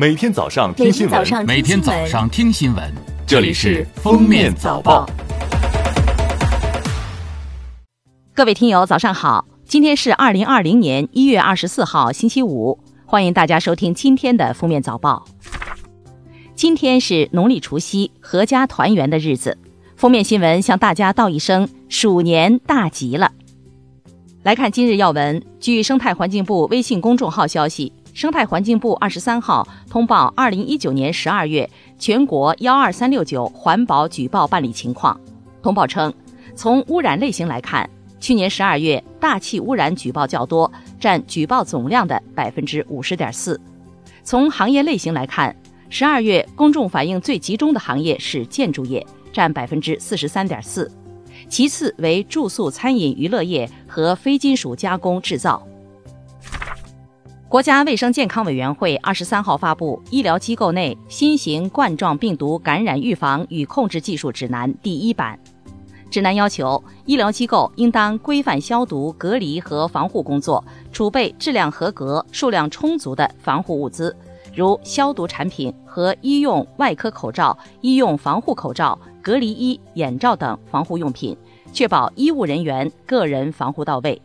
每天早上听新闻，每天早上听新闻，这里是《封面早报》。各位听友，早上好！今天是二零二零年一月二十四号，星期五，欢迎大家收听今天的《封面早报》。今天是农历除夕，阖家团圆的日子。封面新闻向大家道一声鼠年大吉了。来看今日要闻，据生态环境部微信公众号消息。生态环境部二十三号通报二零一九年十二月全国幺二三六九环保举报办理情况。通报称，从污染类型来看，去年十二月大气污染举报较多，占举报总量的百分之五十点四。从行业类型来看，十二月公众反映最集中的行业是建筑业，占百分之四十三点四，其次为住宿、餐饮、娱乐业和非金属加工制造。国家卫生健康委员会二十三号发布《医疗机构内新型冠状病毒感染预防与控制技术指南》第一版。指南要求，医疗机构应当规范消毒、隔离和防护工作，储备质量合格、数量充足的防护物资，如消毒产品和医用外科口罩、医用防护口罩、隔离衣、眼罩等防护用品，确保医务人员个人防护到位。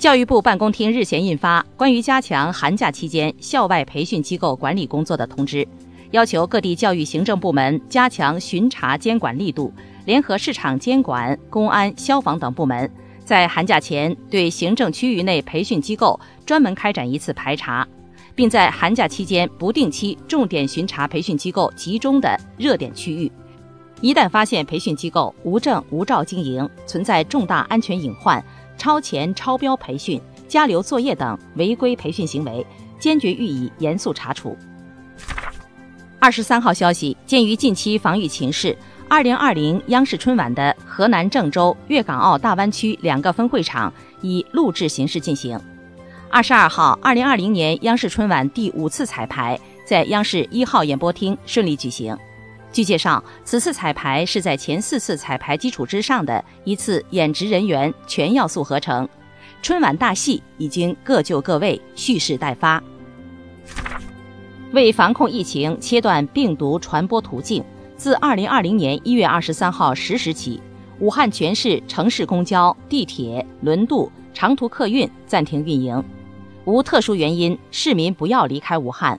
教育部办公厅日前印发《关于加强寒假期间校外培训机构管理工作的通知》，要求各地教育行政部门加强巡查监管力度，联合市场监管、公安、消防等部门，在寒假前对行政区域内培训机构专门开展一次排查，并在寒假期间不定期重点巡查培训机构集中的热点区域。一旦发现培训机构无证无照经营，存在重大安全隐患。超前、超标培训、加留作业等违规培训行为，坚决予以严肃查处。二十三号消息，鉴于近期防御情势，二零二零央视春晚的河南郑州、粤港澳大湾区两个分会场以录制形式进行。二十二号，二零二零年央视春晚第五次彩排在央视一号演播厅顺利举行。据介绍，此次彩排是在前四次彩排基础之上的一次演职人员全要素合成。春晚大戏已经各就各位，蓄势待发。为防控疫情，切断病毒传播途径，自二零二零年一月二十三号十时起，武汉全市城市公交、地铁、轮渡、长途客运暂停运营，无特殊原因，市民不要离开武汉。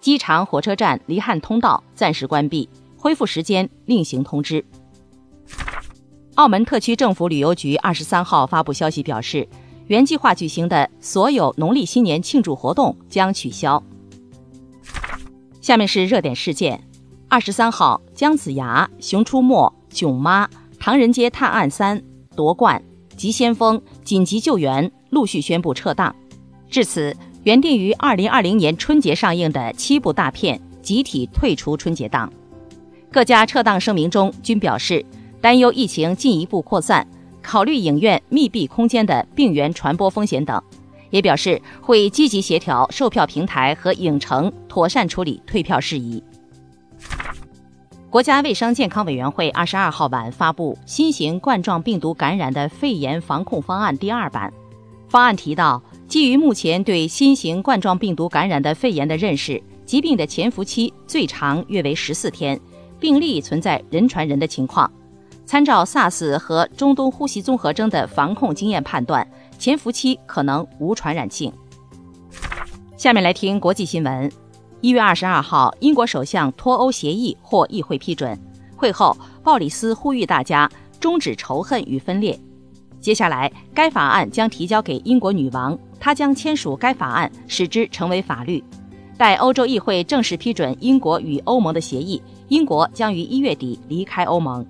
机场、火车站离汉通道暂时关闭。恢复时间另行通知。澳门特区政府旅游局二十三号发布消息表示，原计划举行的所有农历新年庆祝活动将取消。下面是热点事件：二十三号，姜子牙、熊出没、囧妈、唐人街探案三、夺冠、急先锋、紧急救援陆续宣布撤档。至此，原定于二零二零年春节上映的七部大片集体退出春节档。各家撤档声明中均表示担忧疫情进一步扩散，考虑影院密闭空间的病原传播风险等，也表示会积极协调售票平台和影城妥善处理退票事宜。国家卫生健康委员会二十二号晚发布新型冠状病毒感染的肺炎防控方案第二版，方案提到，基于目前对新型冠状病毒感染的肺炎的认识，疾病的潜伏期最长约为十四天。病例存在人传人的情况，参照 SARS 和中东呼吸综合征的防控经验判断，潜伏期可能无传染性。下面来听国际新闻。一月二十二号，英国首相脱欧协议获议会批准。会后，鲍里斯呼吁大家终止仇恨与分裂。接下来，该法案将提交给英国女王，她将签署该法案，使之成为法律。待欧洲议会正式批准英国与欧盟的协议。英国将于一月底离开欧盟。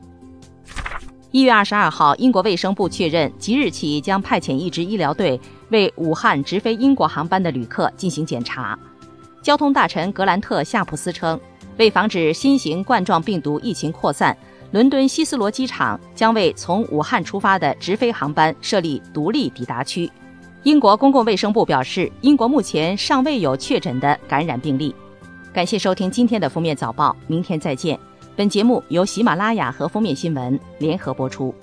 一月二十二号，英国卫生部确认，即日起将派遣一支医疗队为武汉直飞英国航班的旅客进行检查。交通大臣格兰特·夏普斯称，为防止新型冠状病毒疫情扩散，伦敦希斯罗机场将为从武汉出发的直飞航班设立独立抵达区。英国公共卫生部表示，英国目前尚未有确诊的感染病例。感谢收听今天的封面早报，明天再见。本节目由喜马拉雅和封面新闻联合播出。